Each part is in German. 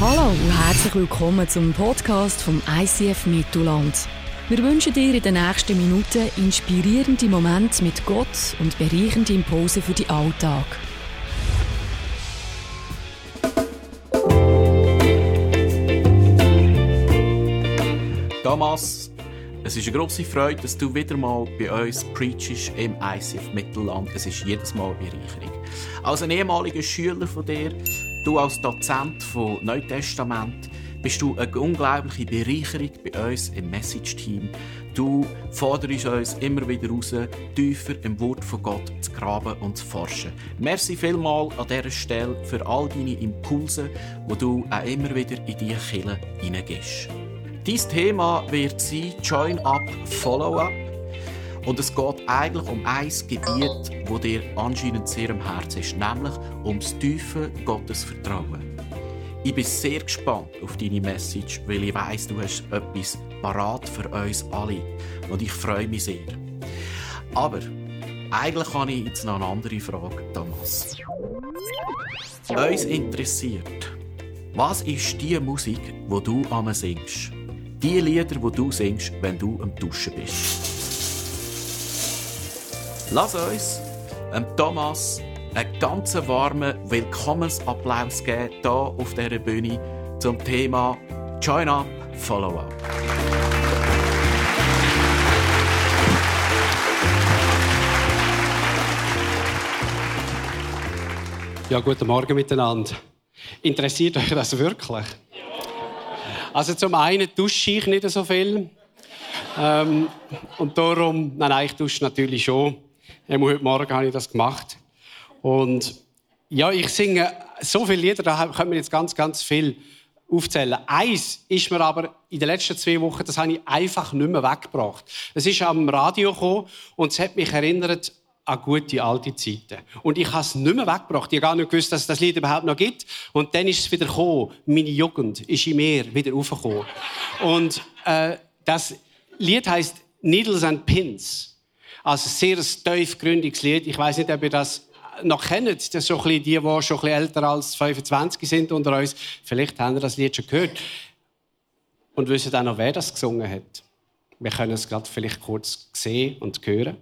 Hallo und herzlich willkommen zum Podcast vom ICF Mittelland. Wir wünschen dir in den nächsten Minuten inspirierende Momente mit Gott und bereichende Impulse für den Alltag. Thomas, es ist eine grosse Freude, dass du wieder mal bei uns preachst im ICF Mittelland. Es ist jedes Mal eine Bereicherung. Als ein ehemaliger Schüler von dir Du als Dozent von Neutestament bist du eine unglaubliche Bereicherung bei uns im Message-Team. Du forderst uns immer wieder raus, tiefer im Wort von Gott zu graben und zu forschen. Merci vielmal an dieser Stelle für all deine Impulse, wo du auch immer wieder in diese Kille hineingehst. Dein Thema wird sein Join Up, Follow Up. Und es geht eigentlich um ein Gebiet, das dir anscheinend sehr am Herzen ist, nämlich ums tiefe Gottesvertrauen. Ich bin sehr gespannt auf deine Message, weil ich weiss, du hast etwas parat für uns alle. Und ich freue mich sehr. Aber eigentlich habe ich jetzt noch eine andere Frage, Thomas. Uns interessiert, was ist die Musik, die du am singst? Die Lieder, die du singst, wenn du am Duschen bist? Lass uns ähm, Thomas einen ganz warmen Willkommensapplaus geben hier auf dieser Bühne zum Thema Join Up, Follow Up. Ja, guten Morgen miteinander. Interessiert euch das wirklich? Also zum einen dusche ich nicht so viel. Ähm, und darum, nein, nein, ich dusche natürlich schon. Heute Morgen habe ich das gemacht. Und ja, ich singe so viele Lieder, da können wir jetzt ganz, ganz viel aufzählen. Eins ist mir aber in den letzten zwei Wochen, das habe ich einfach nicht mehr weggebracht. Es ist am Radio gekommen und es hat mich erinnert an gute alte Zeiten. Und ich habe es nicht mehr weggebracht. Ich habe gar nicht gewusst, dass es das Lied überhaupt noch gibt. Und dann ist es wieder gekommen. Meine Jugend ist in mir wieder aufgekommen. Und äh, das Lied heißt Needles and Pins. Also sehr ein tiefgründiges Lied. Ich weiß nicht, ob ihr das noch kennt. Das so die, die schon ein älter als 25 sind unter uns. Vielleicht haben ihr das Lied schon gehört. Und wissen auch noch, wer das gesungen hat. Wir können es gerade vielleicht kurz sehen und hören.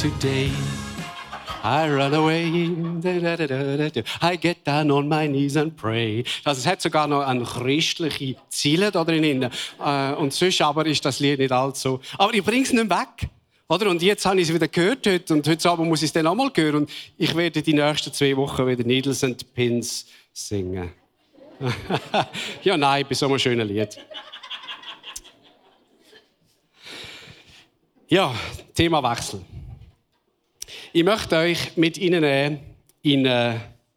Today. I run away, I get down on my knees and pray. Also es hat sogar noch eine christliche Ziele da drin. Äh, und sonst aber ist das Lied nicht allzu. Aber ich bringe es nicht weg. Oder? Und jetzt habe ich es wieder gehört heute, und heute Abend muss ich es dann nochmal hören. Und ich werde die nächsten zwei Wochen wieder Needles and Pins singen. Ja, nein, bei so einem schönen Lied. Ja, Themawechsel. Ich möchte euch mit Ihnen nehmen in äh,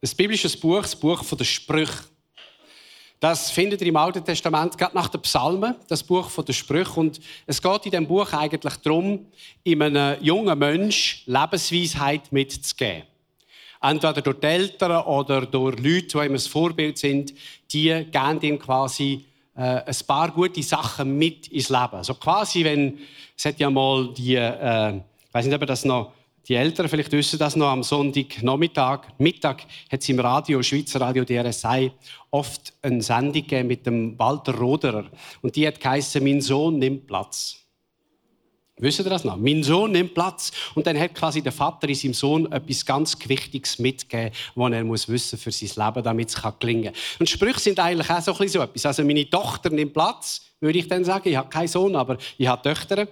ein biblisches Buch, das Buch der Sprüche. Das findet ihr im Alten Testament, gerade nach den Psalmen, das Buch der Sprüche. Und es geht in diesem Buch eigentlich darum, einem jungen Mensch Lebensweisheit mitzugeben. Entweder durch die Eltern oder durch Leute, die ihm ein Vorbild sind, die geben ihm quasi äh, ein paar gute Sachen mit ins Leben. Also quasi, wenn, es hat ja mal die, äh, ich weiß nicht, ob das noch die Eltern vielleicht wissen das noch, am Sonntagnachmittag, Mittag hat es im Radio, Schweizer Radio DRSI, oft eine Sendung mit dem Walter Roderer. Und die hat geheißen, mein Sohn nimmt Platz. Wisst ihr das noch? Mein Sohn nimmt Platz. Und dann hat quasi der Vater in seinem Sohn etwas ganz Wichtiges mitgegeben, was er muss wissen für sein Leben, damit es gelingen kann. Und Sprüche sind eigentlich auch so, etwas. Also meine Tochter nimmt Platz, würde ich dann sagen. Ich habe keinen Sohn, aber ich habe Töchter.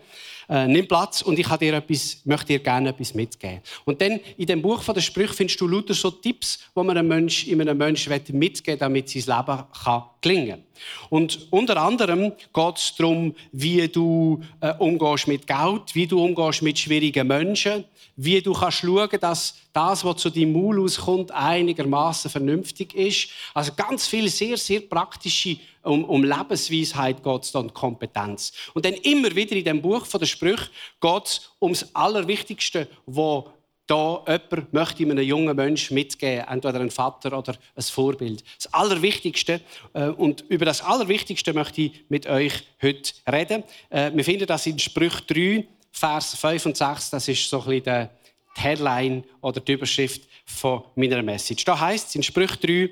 äh, nimm Platz und ich dir etwas, möchte dir gerne etwas mitgeben. Und dann in dem Buch von der Sprüche findest du lauter so Tipps, wo man einem Mensch, in einem Menschen mitgeben damit sein Leben kann gelingen Und unter anderem geht es darum, wie du äh, umgehst mit Geld, wie du umgehst mit schwierigen Menschen, wie du kannst schauen, dass das, was zu deinem Maul auskommt, einigermaßen vernünftig ist. Also ganz viele sehr, sehr praktische um, um Lebensweisheit geht es und Kompetenz. Und dann immer wieder in dem Buch von der Sprüche geht es um das Allerwichtigste, wo da jemand möchte einem jungen Menschen mitgeben, entweder ein Vater oder ein Vorbild. Das Allerwichtigste, äh, und über das Allerwichtigste möchte ich mit euch heute reden. Äh, wir finden das in Sprüch 3, Vers 5 und 6, das ist so ein bisschen die Headline oder die Überschrift von meiner Message. Da heißt es in Sprüch 3,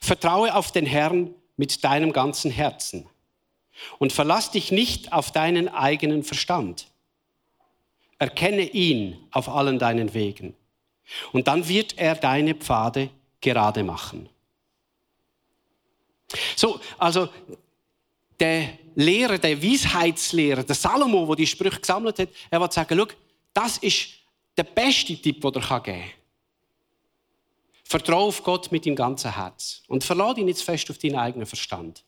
Vertraue auf den Herrn mit deinem ganzen Herzen und verlass dich nicht auf deinen eigenen Verstand. Erkenne ihn auf allen deinen Wegen und dann wird er deine Pfade gerade machen. So, also der Lehrer, der Weisheitslehrer, der Salomo, der die Sprüche gesammelt hat, er wird sagen, schau, das ist der beste Tipp, den er geben kann. Vertraue auf Gott mit deinem ganzen Herz und verlade ihn nicht fest auf deinen eigenen Verstand.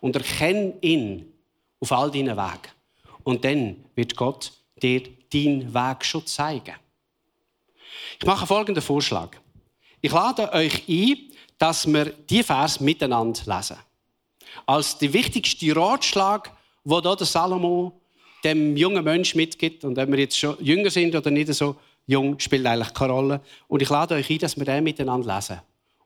Und erkenne ihn auf all deinen Wegen. Und dann wird Gott dir deinen Weg schon zeigen. Ich mache folgenden Vorschlag. Ich lade euch ein, dass wir die Vers miteinander lesen. Als der wichtigste Ratschlag, wo da der Salomo dem jungen Mensch mitgibt, und wenn wir jetzt schon jünger sind oder nicht so jung, spielt eigentlich keine Rolle. Und ich lade euch ein, dass wir den miteinander lesen.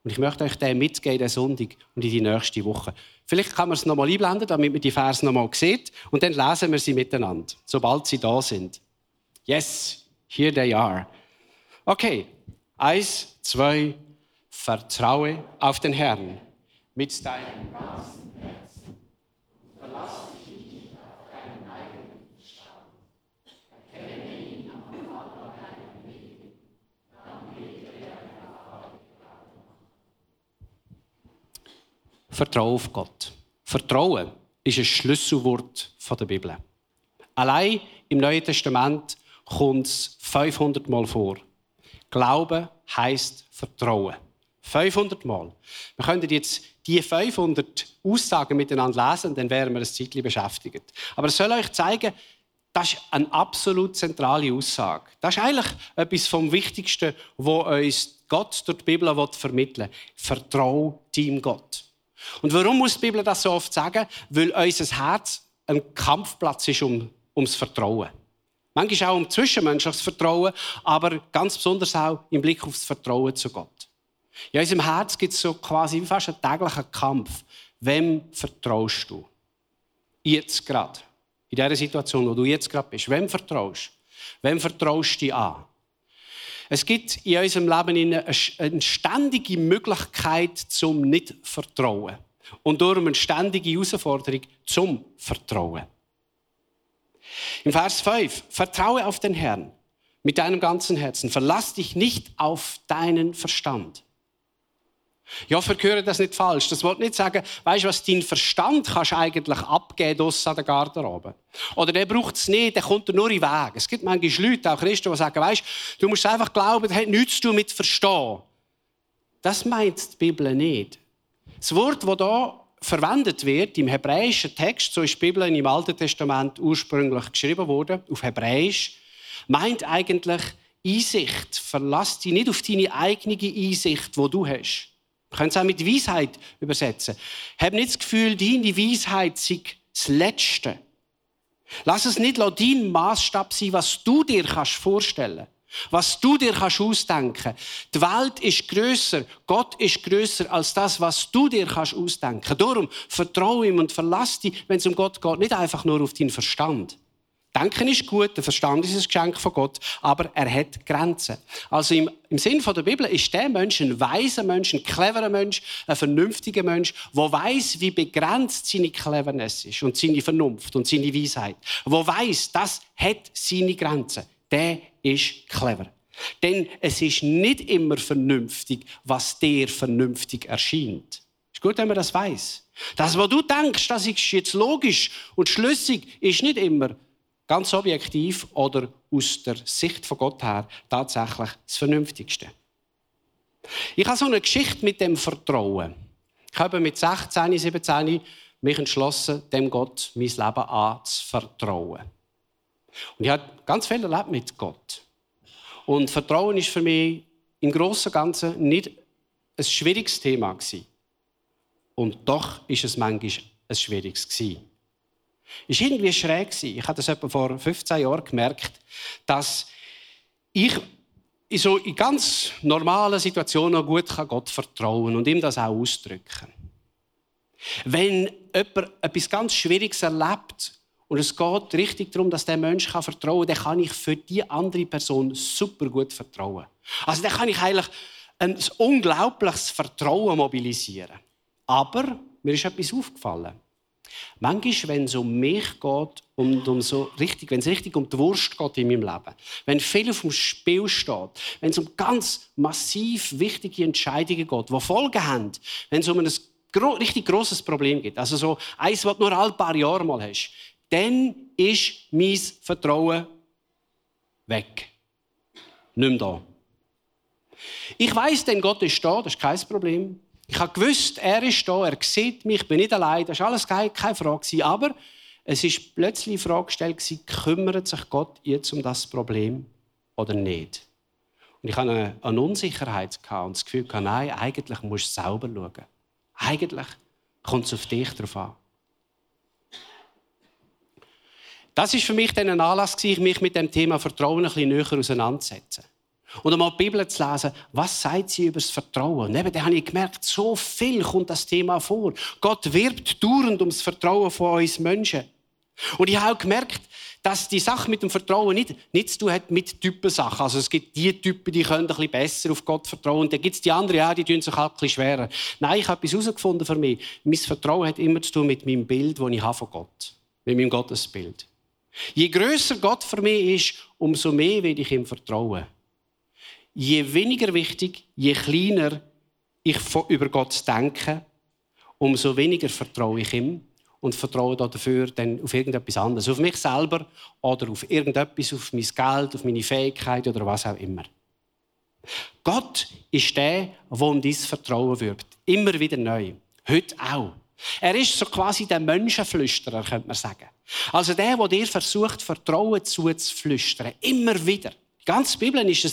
Und ich möchte euch den mitgeben, den Sonntag und in die nächste Woche. Vielleicht kann man es nochmal einblenden, damit man die Vers nochmal sieht. Und dann lesen wir sie miteinander, sobald sie da sind. Yes, here they are. Okay, eins, zwei, vertraue auf den Herrn mit deinem ganzen Herzen. Verlass dich nicht auf deinen eigenen Verstand. Erkenne ihn am Vater deinen Wegen, dann wird er Vertraue auf Gott. Vertrauen ist ein Schlüsselwort der Bibel. Allein im Neuen Testament kommt es 500 Mal vor. Glauben heißt Vertrauen. 500 Mal. Wir könnten jetzt die 500 Aussagen miteinander lesen, dann wären wir ein Zeitchen beschäftigt. Aber es soll euch zeigen, das ist eine absolut zentrale Aussage. Das ist eigentlich etwas vom Wichtigsten, was uns Gott durch die Bibel vermitteln will. Vertrau deinem Gott. Und warum muss die Bibel das so oft sagen? Weil unser Herz ein Kampfplatz ist um, ums Vertrauen. Manchmal auch um zwischenmenschliches Vertrauen, aber ganz besonders auch im Blick auf das Vertrauen zu Gott. In unserem Herz gibt es so quasi fast einen täglichen Kampf. Wem vertraust du? Jetzt gerade. In dieser Situation, wo du jetzt gerade bist. Wem vertraust du? Wem vertraust du dich an? Es gibt in unserem Leben eine ständige Möglichkeit zum Nicht-Vertrauen. Und darum eine ständige Herausforderung zum Vertrauen. Im Vers 5, vertraue auf den Herrn mit deinem ganzen Herzen. Verlass dich nicht auf deinen Verstand. Ja, vergehöre das nicht falsch. Das wollte nicht sagen, weißt du was, dein Verstand kannst du eigentlich abgeben draussen an der Garderobe. Oder der braucht es nicht, der kommt nur in den Weg. Es gibt manchmal Leute, auch Christen, die sagen, weißt du, musst einfach glauben, das hat nichts zu tun mit Verstehen. Das meint die Bibel nicht. Das Wort, das hier verwendet wird im hebräischen Text, so ist die Bibel im Alten Testament ursprünglich geschrieben worden, auf Hebräisch, meint eigentlich Einsicht. Verlass dich nicht auf deine eigene Einsicht, wo du hast. Wir können es auch mit Weisheit übersetzen. Hab nicht das Gefühl, deine Weisheit sei das Letzte. Lass es nicht dein Maßstab sein, was du dir vorstellen kannst. Was du dir kannst ausdenken. Die Welt ist größer, Gott ist größer als das, was du dir kannst ausdenken. Darum vertraue ihm und verlass dich, wenn es um Gott geht, nicht einfach nur auf deinen Verstand. Denken ist gut, der Verstand ist ein Geschenk von Gott, aber er hat Grenzen. Also im, im Sinn der Bibel ist der Mensch ein weiser Mensch, ein cleverer Mensch, ein vernünftiger Mensch, der weiß, wie begrenzt seine Cleverness ist und seine Vernunft und seine Weisheit. Wo weiß, das hat seine Grenzen. Der ist clever. Denn es ist nicht immer vernünftig, was dir vernünftig erscheint. Ist gut, wenn man das weiß. Das, was du denkst, das ist jetzt logisch und schlüssig, ist nicht immer ganz objektiv oder aus der Sicht von Gott her tatsächlich das Vernünftigste. Ich habe so eine Geschichte mit dem Vertrauen. Ich habe mit 16, 17 mich entschlossen, dem Gott mein Leben anzuvertrauen. Und ich habe ganz viel erlebt mit Gott. Und Vertrauen ist für mich im Großen und Ganzen nicht ein schwieriges Thema gewesen. Und doch ist es manchmal ein schwieriges gewesen. Es war irgendwie schräg. Ich habe das etwa vor 15 Jahren gemerkt, dass ich in so in ganz normalen Situationen gut Gott vertrauen und ihm das auch ausdrücken. Wenn jemand etwas ganz Schwieriges erlebt und es geht richtig darum, dass der Mensch vertrauen kann, dann kann ich für die andere Person super gut vertrauen. Also dann kann ich eigentlich ein unglaubliches Vertrauen mobilisieren. Aber mir ist etwas aufgefallen. Manchmal, wenn es um mich geht und um so richtig, wenn es richtig um die Wurst geht in meinem Leben, wenn viel auf dem Spiel steht, wenn es um ganz massiv wichtige Entscheidungen geht, die Folgen haben, wenn es um ein richtig großes Problem geht, also so eins, was du nur ein paar Jahre mal hast, dann ist mein Vertrauen weg. Nicht mehr da. Ich weiß, denn Gott ist da, das ist kein Problem. Ich habe gewusst, er ist da, er sieht mich, ich bin nicht allein, das war alles keine, Frage. Aber es ist plötzlich die Frage gestellt, kümmert sich Gott jetzt um das Problem oder nicht? Und ich hatte eine, eine Unsicherheit und das Gefühl, nein, eigentlich musst du selber schauen. Eigentlich kommt es auf dich drauf an. Das ist für mich dann ein Anlass, mich mit dem Thema Vertrauen ein bisschen näher auseinanderzusetzen. Und einmal die Bibel zu lesen, was sagt sie über das Vertrauen? Und eben, da habe ich gemerkt, so viel kommt das Thema vor. Gott wirbt dauernd um das Vertrauen von uns Menschen. Und ich habe auch gemerkt, dass die Sache mit dem Vertrauen nicht, nichts zu tun hat mit Typensachen. Also es gibt die Typen, die können ein bisschen besser auf Gott vertrauen. Und dann gibt es die anderen, ja, die tun sich halt ein bisschen schwerer. Nein, ich habe etwas herausgefunden für mich. Mein Vertrauen hat immer zu tun mit meinem Bild, das ich habe von Gott. Mit meinem Gottesbild. Je größer Gott für mich ist, umso mehr will ich ihm vertrauen je weniger wichtig, je kleiner ich über Gott denke, umso weniger vertraue ich ihm und vertraue dafür dann auf irgendetwas anderes. Auf mich selber oder auf irgendetwas, auf mein Geld, auf meine Fähigkeit oder was auch immer. Gott ist der, der um dein Vertrauen wirbt. Immer wieder neu. Heute auch. Er ist so quasi der Menschenflüsterer, könnte man sagen. Also der, der dir versucht, Vertrauen zuzuflüstern. Immer wieder. Die ganze Bibel ist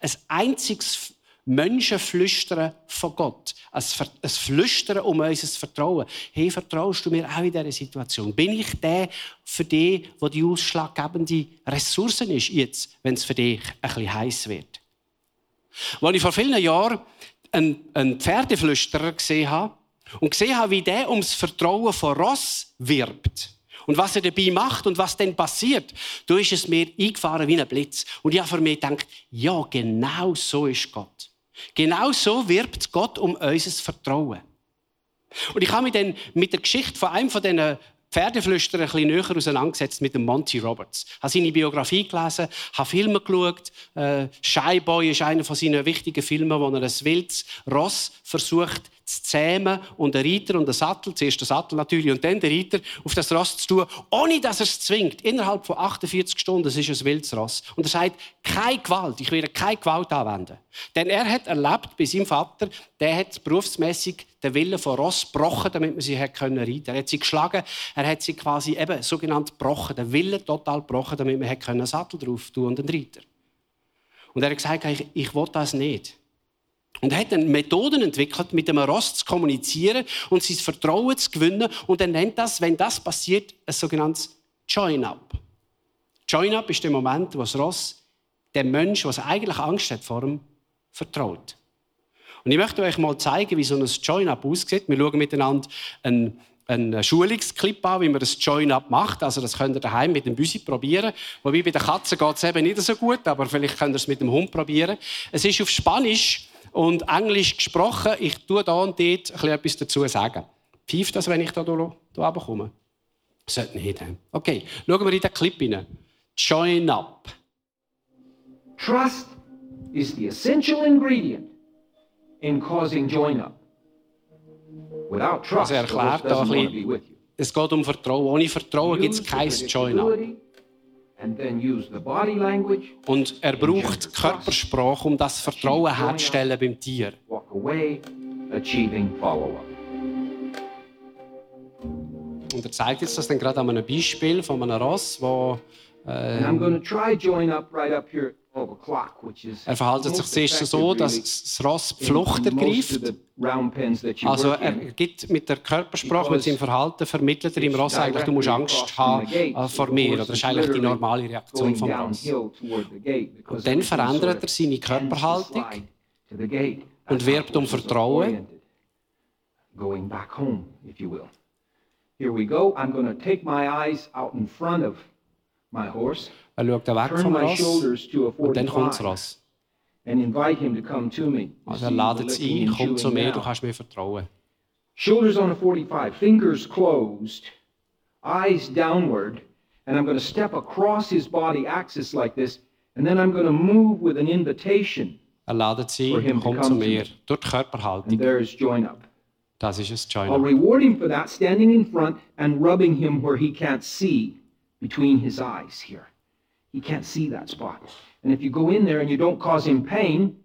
ein, ein einziges Menschenflüstern von Gott. Ein, ein Flüstern um unser Vertrauen. Hey, vertraust du mir auch in dieser Situation? Bin ich der für dich, der die ausschlaggebende Ressourcen ist, jetzt, wenn es für dich ein bisschen heiß wird? Als ich vor vielen Jahren einen, einen Pferdeflüsterer gesehen habe und gesehen habe, wie der ums Vertrauen von Ross wirbt, und was er dabei macht und was dann passiert, da ist es mir eingefahren wie ein Blitz. Und ich habe für mich gedacht, ja, genau so ist Gott. Genau so wirbt Gott um unser Vertrauen. Und ich habe mich dann mit der Geschichte von einem von diesen Pferdeflüsterer ein bisschen näher auseinandergesetzt mit dem Monty Roberts. Ich habe seine Biografie gelesen, habe Filme geschaut. Äh, Shy Boy ist einer von seinen wichtigen Filmen, wo er ein wildes Ross versucht zu zähmen und der Reiter und der Sattel, zuerst der Sattel natürlich und dann der Reiter, auf das Ross zu tun, ohne dass er es zwingt. Innerhalb von 48 Stunden, das ist ein wildes Ross. Und er sagt, keine Gewalt, ich werde keine Gewalt anwenden. Denn er hat erlebt bei seinem Vater, der hat berufsmäßig den Willen von Ross gebrochen, damit man sie können reiten. Er hat sie geschlagen, er hat sie quasi eben sogenannt gebrochen, den Willen total gebrochen, damit man hat können Sattel drauf tun und einen Reiter. Und er hat gesagt, ich, ich will das nicht. Und er hat dann Methoden entwickelt, mit dem Ross zu kommunizieren und sein Vertrauen zu gewinnen. Und er nennt das, wenn das passiert, ein sogenanntes Join-up. Join-up ist der Moment, wo das Ross dem Menschen, der eigentlich Angst hat vor ihm, vertraut. Und ich möchte euch mal zeigen, wie so ein Join-up aussieht. Wir schauen miteinander einen, einen Schulungsclip an, wie man das Join-up macht. Also das könnt ihr daheim mit dem Büsi probieren. Wobei bei den Katzen geht es eben nicht so gut, aber vielleicht könnt ihr es mit dem Hund probieren. Es ist auf Spanisch und Englisch gesprochen. Ich tue da und dort etwas dazu sagen. Pfeift das, wenn ich da runterkomme? Sollte nicht. Okay, schauen wir in den Clip hinein. Join up. Trust is the essential ingredient in causing join up. Without trust, also er erklärt da ein bisschen, es geht um Vertrauen. Ohne Vertrauen gibt es kein Join up. Und er braucht Körpersprache, um das Vertrauen herzustellen beim Tier. Und er zeigt jetzt das dann gerade an einem Beispiel von einem Ross, wo And I'm going to try join up right up here at 12 o'clock, which is er verhält sich zuerst so, dass das Ross die Flucht ergreift. Also er gibt mit der Körpersprache, mit seinem Verhalten, vermittelt er im Ross eigentlich, du musst Angst haben äh, vor mir. Oder das ist eigentlich die normale Reaktion vom Ross. Und dann verändert er seine Körperhaltung und wirbt um Vertrauen. Going back home, if you will. Here we go. I'm going to take my eyes out in front of my horse, Er schaut weg vom my Ross shoulders to a und dann kommt das 45, Ross. and invite him to come to me. You Also er ladet es ein, komm zu mir, du kannst mir vertrauen. Shoulders on a 45, fingers closed, eyes downward, and I'm going to step across his body axis like this, and then I'm going to move with an invitation, Er ladet sie For him ein, to komm come zu to mir. me. Durch die Körperhaltung. and there's join up. Das ist es, I'll reward him for that, standing in front and rubbing him where he can't see between his eyes here. He can't see that spot. And if you go in there and you don't cause him pain,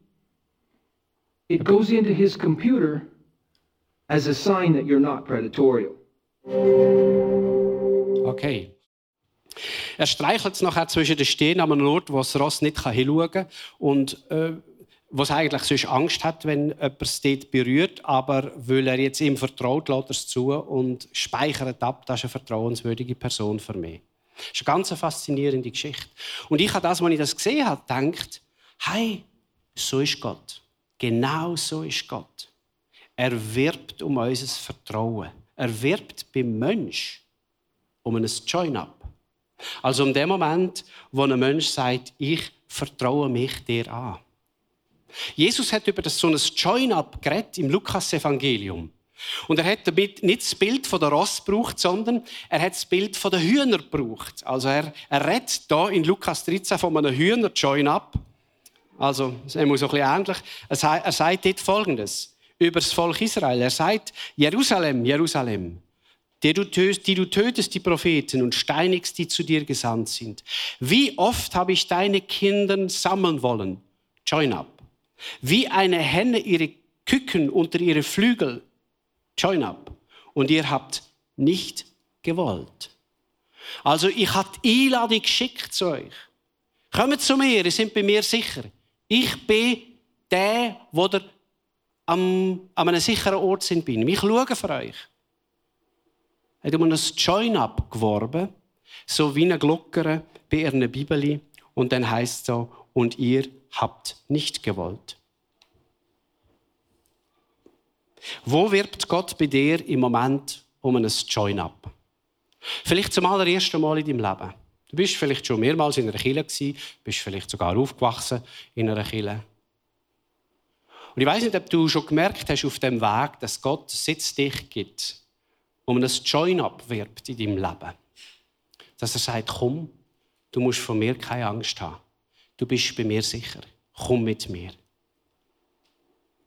it goes into his computer as a sign that you're not predatorial. Okay. Er streichelt es nachher zwischen den Stehen an einem Ort, wo das Ross nicht hinschauen kann und äh, was eigentlich sonst Angst hat, wenn jemand es dort berührt, aber weil er jetzt ihm vertraut, lässt er es zu und speichert ab, das ist eine vertrauenswürdige Person für mich. Das ist eine ganz faszinierende Geschichte. Und ich habe das, als ich das gesehen habe, gedacht, hey, so ist Gott. Genau so ist Gott. Er wirbt um unser Vertrauen. Er wirbt beim Mensch um ein Join-up. Also um den Moment, wo ein Mensch sagt, ich vertraue mich dir an. Jesus hat über das so ein Join-up geredet im Lukas-Evangelium. Und er hat damit nicht das Bild von der Ross gebraucht, sondern er hat das Bild von der Hühner gebraucht. Also er, er redet hier in Lukas 13 von einem Hühner-Join-up. Also, er muss so ein bisschen ähnlich. Er er sagt dort Folgendes über das Volk Israel. Er sagt, Jerusalem, Jerusalem, die du, tötest, die du tötest die Propheten und steinigst, die zu dir gesandt sind. Wie oft habe ich deine Kinder sammeln wollen? Join up. Wie eine Henne ihre Küken unter ihre Flügel. Join up. Und ihr habt nicht gewollt. Also ich habe die Einladung geschickt zu euch. Kommt zu mir, ihr seid bei mir sicher. Ich bin der, wo ihr am, an einem sicheren Ort sind bin. Ich schaue für euch. Hat um ein Join-up geworben, so wie eine Glockere bei ihren Bibeli. Und dann heißt es so, und ihr habt nicht gewollt. Wo wirbt Gott bei dir im Moment um ein Join-up? Vielleicht zum allerersten Mal in deinem Leben. Du bist vielleicht schon mehrmals in einer Kirche gewesen, bist vielleicht sogar aufgewachsen in einer Kirche. Und ich weiß nicht, ob du schon gemerkt hast auf dem Weg, dass Gott Sitz dich gibt, um ein Join-up wirbt in deinem Leben. Dass er sagt, komm, du musst von mir keine Angst haben. Du bist bei mir sicher. Komm mit mir.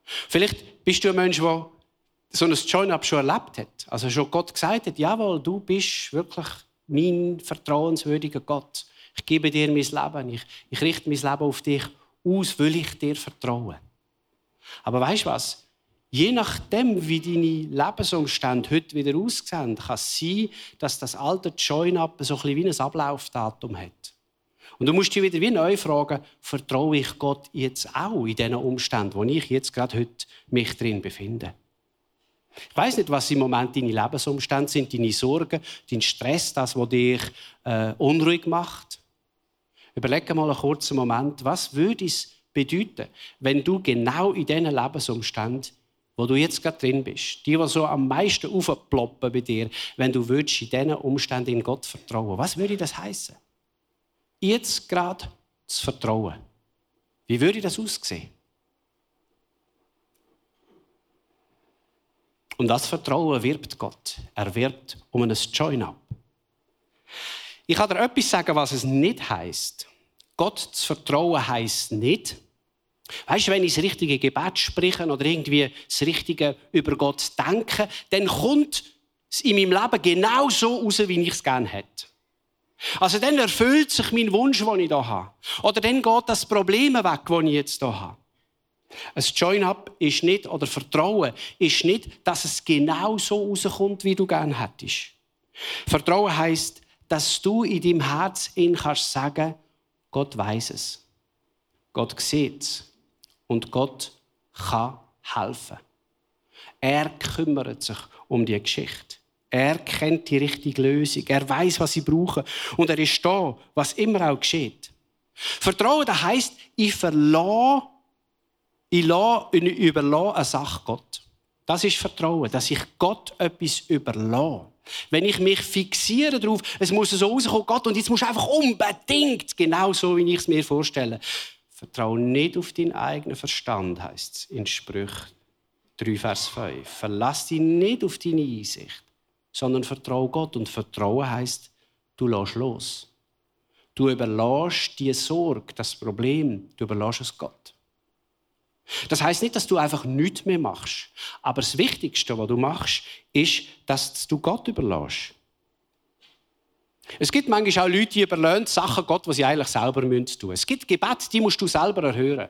Vielleicht bist du ein Mensch, der so ein Join-up schon erlebt hat. Also schon Gott gesagt hat, jawohl, du bist wirklich mein vertrauenswürdiger Gott. Ich gebe dir mein Leben. Ich, ich richte mein Leben auf dich aus, weil ich dir vertraue. Aber weißt du was? Je nachdem, wie deine Lebensumstände heute wieder aussehen, kann es sein, dass das alte Join-up so ein bisschen wie ein Ablaufdatum hat. Und du musst dich wieder wie neu fragen, vertraue ich Gott jetzt auch in diesen Umständen, wo ich jetzt gerade heute mich drin befinde? Ich weiß nicht, was im Moment deine Lebensumstände sind, deine Sorgen, dein Stress, das, was dich äh, unruhig macht. Überleg mal einen kurzen Moment, was würde es bedeuten, wenn du genau in diesen Lebensumständen, wo du jetzt gerade drin bist, die, die so am meisten aufploppen bei dir, wenn du würdest in diesen Umständen in Gott vertrauen, was würde das heißen? Jetzt gerade zu vertrauen. Wie würde das aussehen? Und das Vertrauen wirbt Gott. Er wirbt um ein Join-up. Ich kann dir etwas sagen, was es nicht heißt. Gott zu vertrauen heißt nicht. Weißt du, wenn ich das richtige Gebet spreche oder irgendwie das Richtige über Gott denke, dann kommt es in meinem Leben genau so raus, wie ich es gerne hätte. Also dann erfüllt sich mein Wunsch, den ich hier habe. Oder dann geht das Problem weg, das ich jetzt hier habe. Ein Join-up ist nicht, oder Vertrauen ist nicht, dass es genau so rauskommt, wie du gerne hättest. Vertrauen heißt, dass du in deinem Herz in kannst sagen, Gott weiß es. Gott sieht es. Und Gott kann helfen. Er kümmert sich um die Geschichte. Er kennt die richtige Lösung. Er weiß, was sie brauchen. Und er ist da, was immer auch geschieht. Vertrauen, das heisst, ich verlasse, ich, lasse, ich überlasse eine Sache Gott. Das ist Vertrauen, dass ich Gott etwas überlasse. Wenn ich mich fixiere darauf, es muss so rauskommen, Gott, und jetzt muss einfach unbedingt genau so, wie ich es mir vorstelle. Vertraue nicht auf deinen eigenen Verstand, heißt es in Sprüch 3, Vers 5. Verlass dich nicht auf deine Einsicht sondern vertraue Gott. Und Vertrauen heißt, du lässt los. Du überlässt die Sorge, das Problem, du überlässt es Gott. Das heißt nicht, dass du einfach nichts mehr machst. Aber das Wichtigste, was du machst, ist, dass du Gott überlässt. Es gibt manchmal auch Leute, die überlehnen Sachen Gott, die sie eigentlich selber tun müssen. Es gibt Gebete, die musst du selber erhören.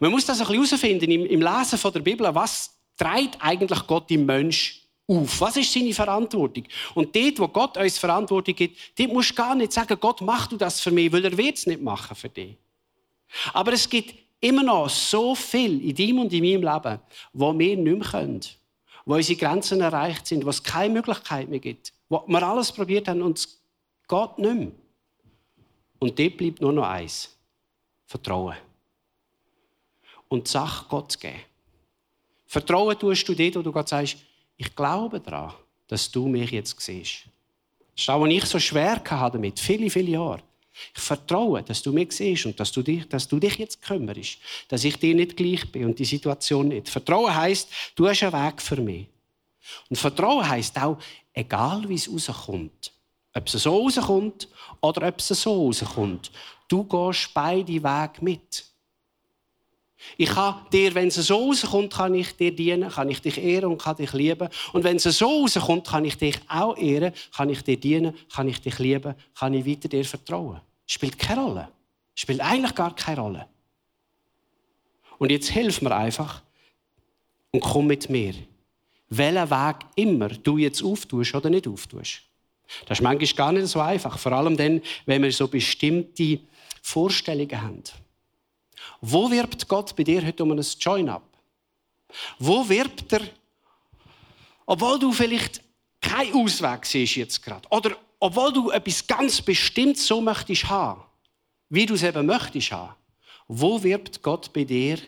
man muss das ein bisschen herausfinden im Lesen der Bibel, was treibt eigentlich Gott im Mensch auf? Was ist seine Verantwortung? Und dort, wo Gott uns Verantwortung gibt, dort musst du gar nicht sagen, Gott, mach du das für mich, weil er wird es nicht machen für dich. Aber es gibt immer noch so viel in deinem und in meinem Leben, wo wir nicht mehr können. Wo unsere Grenzen erreicht sind, wo es keine Möglichkeit mehr gibt. Wo wir alles probiert haben und es geht nicht mehr. Und dort bleibt nur noch eins. Vertrauen. Und die Sache Gott geben. Vertrauen tust du dort, wo du Gott sagst, ich glaube daran, dass du mich jetzt siehst. Das ist auch, was ich so schwer hatte damit, viele, viele Jahre. Ich vertraue, dass du mich siehst und dass du, dich, dass du dich jetzt kümmerst, dass ich dir nicht gleich bin und die Situation nicht. Vertrauen heißt, du hast einen Weg für mich. Und Vertrauen heißt auch, egal wie es rauskommt, ob es so rauskommt oder ob es so rauskommt, du gehst beide Wege mit. Ich kann dir, wenn es so rauskommt, kann ich dir dienen, kann ich dich ehren und kann dich lieben. Und wenn es so rauskommt, kann ich dich auch ehren, kann ich dir dienen, kann ich dich lieben, kann ich weiter dir vertrauen. Spielt keine Rolle. Spielt eigentlich gar keine Rolle. Und jetzt hilf mir einfach und komm mit mir. Welchen Weg immer du jetzt auftust oder nicht auftust. Das ist manchmal gar nicht so einfach. Vor allem dann, wenn wir so bestimmte Vorstellungen haben. Wo wirbt Gott bei dir heute um ein Join-up? Wo wirbt er, obwohl du vielleicht keinen Ausweg siehst jetzt gerade, oder obwohl du etwas ganz bestimmt so möchtest haben, wie du es eben möchtest haben, wo wirbt Gott bei dir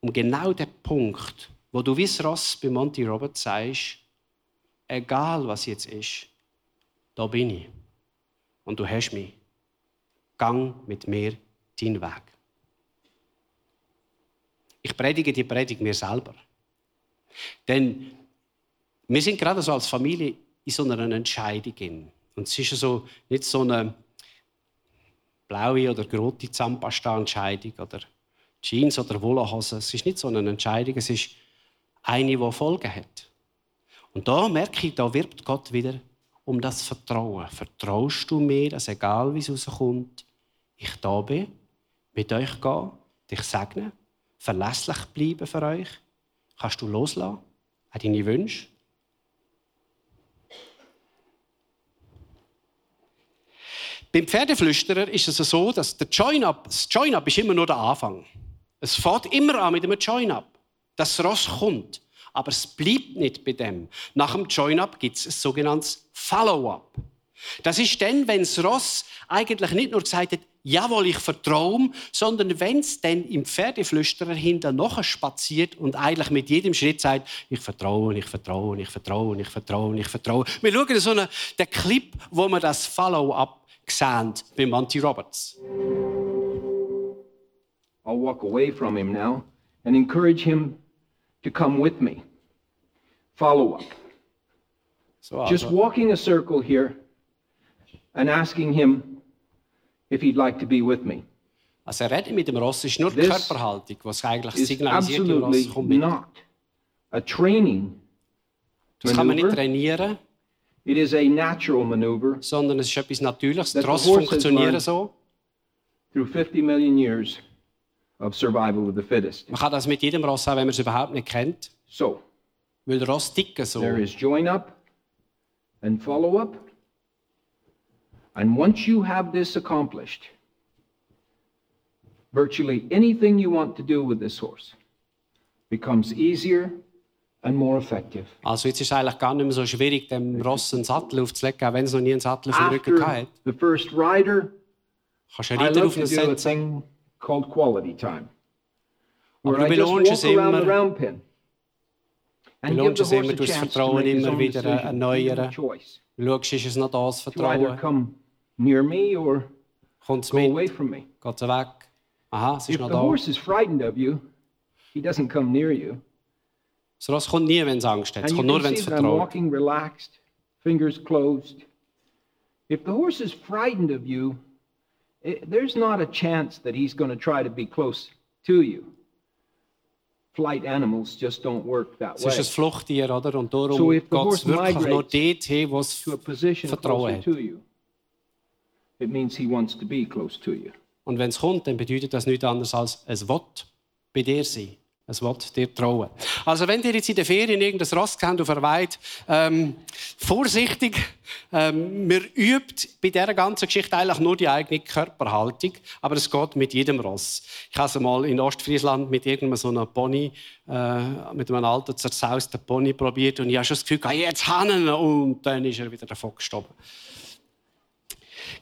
um genau den Punkt, wo du wie Ross bei Monty Roberts sagst, egal was jetzt ist, da bin ich und du hast mich. Gang mit mir deinen Weg. Ich predige die Predigt mir selber. Denn wir sind gerade so als Familie in so einer Entscheidung. Und es ist so, nicht so eine blaue oder rote Zahnpasta-Entscheidung oder Jeans oder Wollhose. Es ist nicht so eine Entscheidung, es ist eine, die Folgen hat. Und da merke ich, da wirbt Gott wieder um das Vertrauen. Vertraust du mir, dass egal wie es rauskommt, ich da bin, mit euch gehe, dich segne verlässlich bleiben für euch? Kannst du loslassen? Auch deine Wünsche? Beim Pferdeflüsterer ist es so, dass der Join-up, das Join-up ist immer nur der Anfang. Es fährt immer an mit einem Join-up. Das Ross kommt. Aber es bleibt nicht bei dem. Nach dem Join-up gibt es ein sogenanntes Follow-up. Das ist dann, wenn das Ross eigentlich nicht nur gesagt hat, jawohl, ich vertraue, sondern wenn es dann im Pferdeflüsterer hinter noch spaziert und eigentlich mit jedem Schritt sagt, ich vertraue, ich vertraue, ich vertraue, ich vertraue, ich vertraue. Wir schauen so einen, den Clip, wo wir das Follow-up sehen bei Monty Roberts. I'll walk away from him now and encourage him to come with me. Follow up. So, also. Just walking a circle here and asking him if he'd like to be with me. Also er redet mit dem Ross, ist nur die This Körperhaltung, was eigentlich Is signalisiert, dem Ross kommt mit. not a training Das kann man nicht maneuver. trainieren. It is a natural maneuver sondern es ist etwas Natürliches. That the Ross horse has funktionieren learned. so. through 50 million years of survival of the fittest. Man kann das mit jedem Ross auch, wenn man es überhaupt nicht kennt. So, Weil Ross ticken so. there is join up and follow up. And once you have this accomplished, virtually anything you want to do with this horse becomes easier and more effective. Also jetzt ist eigentlich gar nicht mehr so schwierig, dem Ross einen Sattel aufzulegen, auch wenn es noch nie einen Sattel auf dem Rücken gehabt the first rider, Kannst du einen I Ritter love auf to ihn do a setzen. thing called quality time, Aber where I du just belohnst walk es around the immer. belohnst es immer, a du das Vertrauen immer wieder erneuern. schaust, ist es noch das Vertrauen? Near me or go mit? away from me. Geht es weg? Aha, es ist If noch the da. horse is frightened of you, he doesn't come near you. Das Ross kommt nie, wenn es Angst hat. Es And you kommt nur, can wenn es see that I'm vertraut. walking relaxed, fingers closed. If the horse is frightened of you, it, there's not a chance that he's going to try to be close to you. Flight animals just don't work that Es ist way. ein Fluchttier, oder? Und darum So if the geht es horse wirklich nur migrates dort wo es To a position Vertrauen closer hat. to you, it means he wants to be close to you. Und wenn es kommt, dann bedeutet das nichts anderes als es will bei dir sein. Es will dir trauen. Also wenn ihr jetzt in der Ferien irgendein Ross kennt auf der Weide, ähm, vorsichtig. Ähm, man übt bei dieser ganzen Geschichte eigentlich nur die eigene Körperhaltung, aber es geht mit jedem Ross. Ich habe es mal in Ostfriesland mit irgendeinem so einem Pony, äh, mit einem alten zerzausten Pony probiert und ich habe schon das Gefühl, jetzt hannen und dann ist er wieder davon gestorben.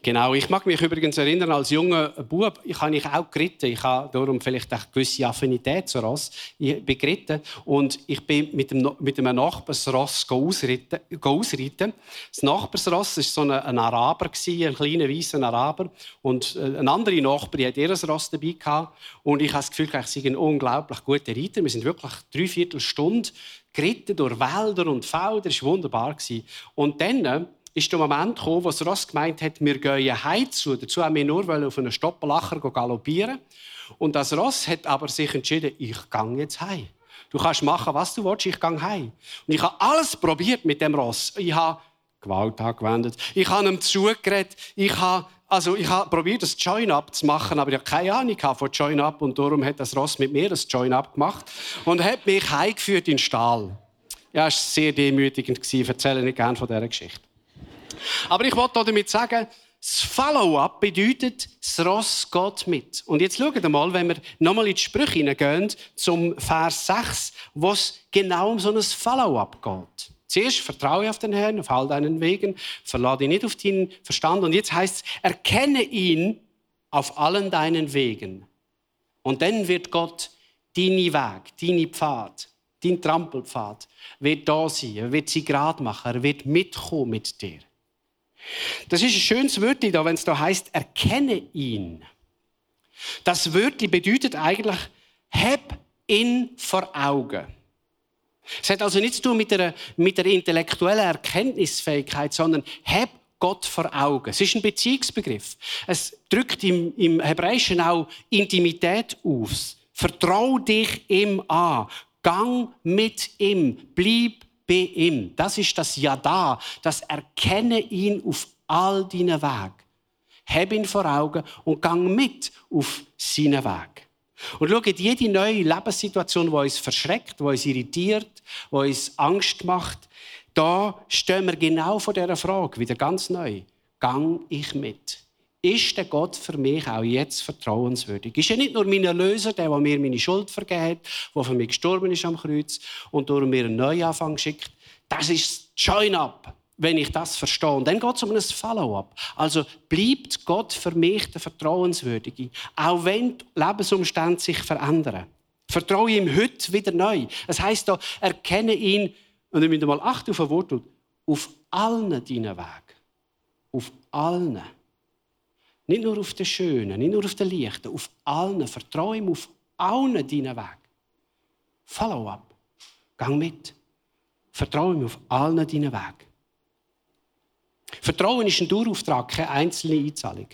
Genau, ich mag mich übrigens erinnern, als junger Bub, ich habe ich auch geritten. Ich habe darum vielleicht eine gewisse Affinität zu Ross. Ich bin geritten und ich bin mit, dem, mit einem Nachbarsross ausreiten, ausreiten. Das Nachbarsross war so ein, ein Araber, ein kleiner weißer Araber. Und äh, ein anderer Nachbar die hat ihr Ross dabei gehabt. Und ich habe das Gefühl, ich sei ein unglaublich guter Reiter. Wir sind wirklich drei Viertelstunde geritten durch Wälder und Felder. Das war wunderbar. Und dann ist der Moment gekommen, wo das Ross gemeint hat, wir gehen heim zu. Dazu haben wir nur auf einen Stoppelacher galoppieren. Und das Ross hat aber sich entschieden, ich gehe jetzt heim. Du kannst machen, was du willst, ich gehe heim. Und ich habe alles probiert mit dem Ross. Ich habe Gewalt angewendet. Ich habe ihm zugeredet. Ich habe also ich habe probiert, das Join-Up zu machen, aber ich habe keine Ahnung von Join-Up und darum hat das Ross mit mir das Join-Up gemacht und hat mich heimgeführt in den Stall. Ja, es war sehr demütigend. Ich erzähle nicht gerne von dieser Geschichte. Aber ich wollte damit sagen, das Follow-up bedeutet, das Ross geht mit. Und jetzt schaut mal, wenn wir nochmal in die Sprüche hineingehen, zum Vers 6, wo es genau um so ein Follow-up geht. Zuerst vertraue auf den Herrn, auf all deinen Wegen, verlade ihn nicht auf deinen Verstand. Und jetzt heißt es, erkenne ihn auf allen deinen Wegen. Und dann wird Gott deine Weg, deine Pfad, dein Trampelpfad, wird da sein. Er wird sie gerade machen. Er wird mitkommen mit dir. Das ist ein schönes Wörtchen da, wenn es da heißt, erkenne ihn. Das Wörtchen bedeutet eigentlich, hab ihn vor Augen. Es hat also nichts zu tun mit der, mit der intellektuellen Erkenntnisfähigkeit, sondern hab Gott vor Augen. Es ist ein Beziehungsbegriff. Es drückt im, im Hebräischen auch Intimität aus. Vertrau dich ihm an. Gang mit ihm. Bleib bei ihm. Das ist das Ja da. Das Erkenne ihn auf all deinen Weg. Hab ihn vor Augen und gang mit auf seinen Weg. Und schaut, jede neue Lebenssituation, die uns verschreckt, die uns irritiert, die uns Angst macht, da stehen wir genau vor dieser Frage, wieder ganz neu. Gang ich mit? Ist der Gott für mich auch jetzt vertrauenswürdig? Ist er nicht nur mein Erlöser, der, der mir meine Schuld vergeben hat, der für mich gestorben ist am Kreuz und durch mir einen Neuanfang schickt? Das ist Join-up, wenn ich das verstehe. Und dann geht es um ein Follow-up. Also bleibt Gott für mich der Vertrauenswürdige, auch wenn die Lebensumstände sich verändern. Vertraue ihm heute wieder neu. Es heißt da, erkenne ihn, und ihr müsst mal achten auf ein Wort, auf allen deinen Wegen. Auf allen. Nicht nur auf den Schönen, nicht nur auf den Leichten, auf allen. Vertraue ihm auf allen deinen Weg. Follow-up. Gang mit. Vertraue ihm auf allen deinen Weg. Vertrauen ist ein Dauerauftrag, keine einzelne Einzahlung.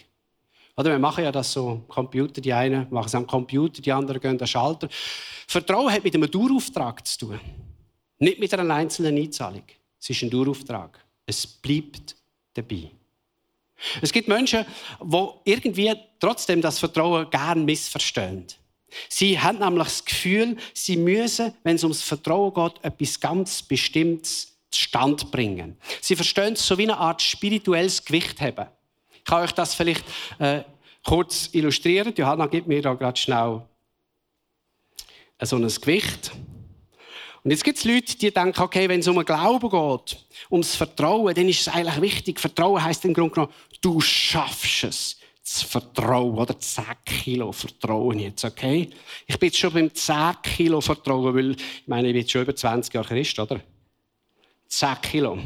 Oder wir machen ja das so, Computer, die einen machen es am Computer, die anderen gehen an den Schalter. Vertrauen hat mit einem Dauerauftrag zu tun. Nicht mit einer einzelnen Einzahlung. Es ist ein Dauerauftrag. Es bleibt dabei. Es gibt Menschen, die irgendwie trotzdem das Vertrauen gern missverstehen. Sie haben nämlich das Gefühl, sie müssen, wenn es ums Vertrauen geht, etwas ganz Bestimmtes zustande bringen. Sie verstehen es so wie eine Art spirituelles Gewicht haben. Ich kann euch das vielleicht äh, kurz illustrieren. Johanna gibt mir da gerade schnell so ein Gewicht. Und jetzt gibt es Leute, die denken, okay, wenn es um Glauben geht, ums Vertrauen, dann ist es eigentlich wichtig. Vertrauen heißt im Grunde genommen, du schaffst es. Das Vertrauen, oder 10 Kilo Vertrauen jetzt, okay? Ich bin jetzt schon beim 10 Kilo Vertrauen, weil, ich meine, ich bin schon über 20 Jahre Christ, oder? 10 Kilo.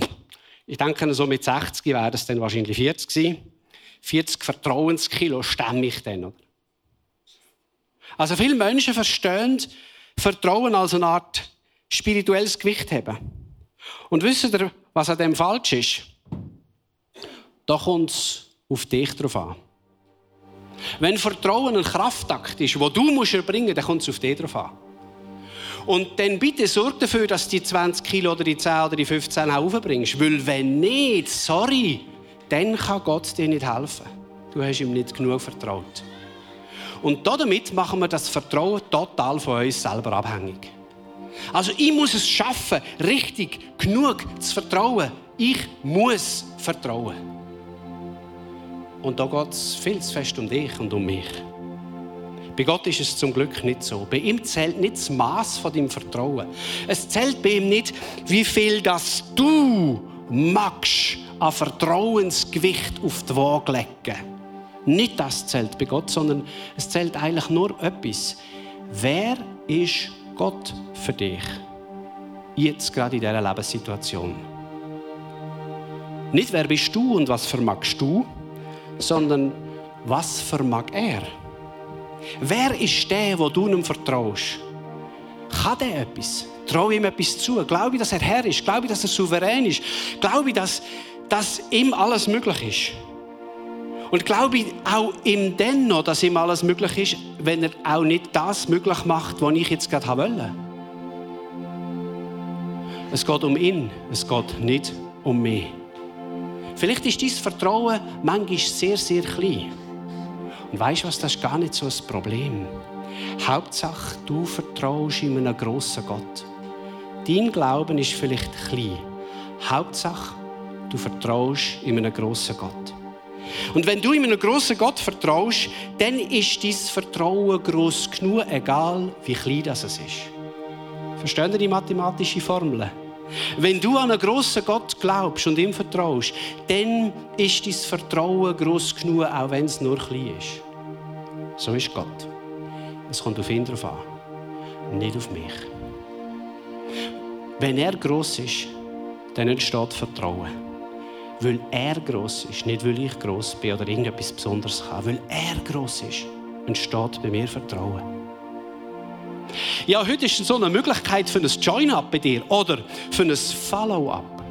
Ich denke, so mit 60 wäre es dann wahrscheinlich 40 gewesen. 40 Vertrauenskilo stemme ich dann, oder? Also viele Menschen verstehen Vertrauen als eine Art spirituelles Gewicht haben. Und wisst ihr, was an dem falsch ist? Da kommt es auf dich drauf an. Wenn Vertrauen ein Kraftakt ist, wo du musst erbringen musst, dann kommt es auf dich drauf an. Und dann bitte sorg dafür, dass du die 20 Kilo oder die 10 oder die 15 auch aufbringst. Weil wenn nicht, sorry, dann kann Gott dir nicht helfen. Du hast ihm nicht genug vertraut. Und damit machen wir das Vertrauen total von uns selber abhängig. Also ich muss es schaffen, richtig genug zu vertrauen. Ich muss vertrauen. Und da geht es viel zu fest um dich und um mich. Bei Gott ist es zum Glück nicht so. Bei ihm zählt nicht das Maß von deinem Vertrauen. Es zählt bei ihm nicht, wie viel das du magst an Vertrauensgewicht auf die Waage legen. Nicht das zählt bei Gott, sondern es zählt eigentlich nur etwas. Wer ist Gott für dich? Jetzt gerade in dieser Lebenssituation. Nicht wer bist du und was vermagst du, sondern was vermag er? Wer ist der, wo du ihm vertraust? Kann der etwas? Traue ihm etwas zu? Glaube ich, dass er Herr ist? Glaube ich, dass er souverän ist? Glaube ich, dass, dass ihm alles möglich ist? Und glaube ich auch ihm dennoch, dass ihm alles möglich ist, wenn er auch nicht das möglich macht, was ich jetzt gerade wollte. Es geht um ihn, es geht nicht um mich. Vielleicht ist dein Vertrauen manchmal sehr, sehr klein. Und weißt du was, das ist gar nicht so ein Problem. Hauptsache, du vertraust in einen grossen Gott. Dein Glauben ist vielleicht klein. Hauptsache, du vertraust in einen grossen Gott. Und wenn du in einen grossen Gott vertraust, dann ist dein Vertrauen gross genug, egal wie klein das ist. Verstehen Sie die mathematische Formel? Wenn du an einen grossen Gott glaubst und ihm vertraust, dann ist dein Vertrauen gross genug, auch wenn es nur klein ist. So ist Gott. Es kommt auf ihn drauf an, nicht auf mich. Wenn er gross ist, dann entsteht Vertrauen weil er groß ist, nicht weil ich groß bin oder irgendetwas Besonderes kann. Weil er groß ist, entsteht bei mir Vertrauen. Ja, heute ist so eine Möglichkeit für ein Join-up bei dir oder für ein Follow-up.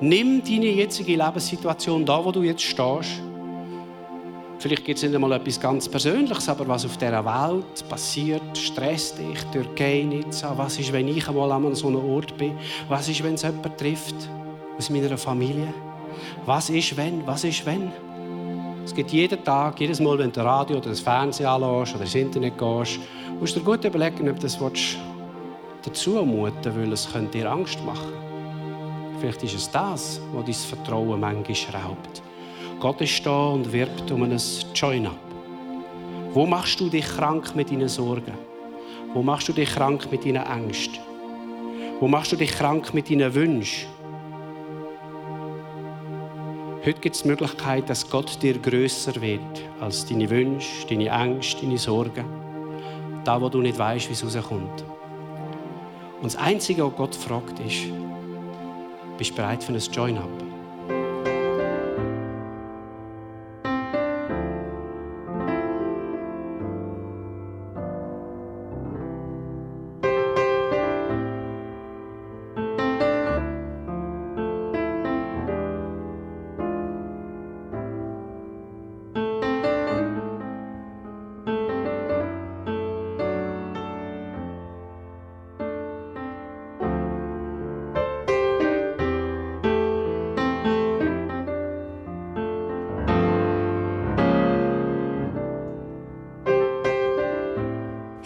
Nimm deine jetzige Lebenssituation, da wo du jetzt stehst. Vielleicht gibt es nicht einmal etwas ganz Persönliches, aber was auf dieser Welt passiert, stresst dich, Türkei nicht. Was ist, wenn ich einmal an so einem Ort bin? Was ist, wenn es jemand trifft? Aus meiner Familie? Was ist, wenn? Was ist, wenn? Es gibt jeden Tag, jedes Mal, wenn du Radio oder das Fernsehen anlässt oder ins Internet gehst, musst du dir gut überlegen, ob das dazu muten weil es könnte dir Angst machen Vielleicht ist es das, was dein Vertrauen manchmal raubt. Gott ist da und wirbt um ein Join-up. Wo machst du dich krank mit deinen Sorgen? Wo machst du dich krank mit deinen Ängsten? Wo machst du dich krank mit deinen Wünschen? Heute gibt es die Möglichkeit, dass Gott dir größer wird als deine Wünsche, deine Ängste, deine Sorgen. Da, wo du nicht weißt, wie es rauskommt. Und das Einzige, was Gott fragt, ist, bist du bereit für ein Join-up?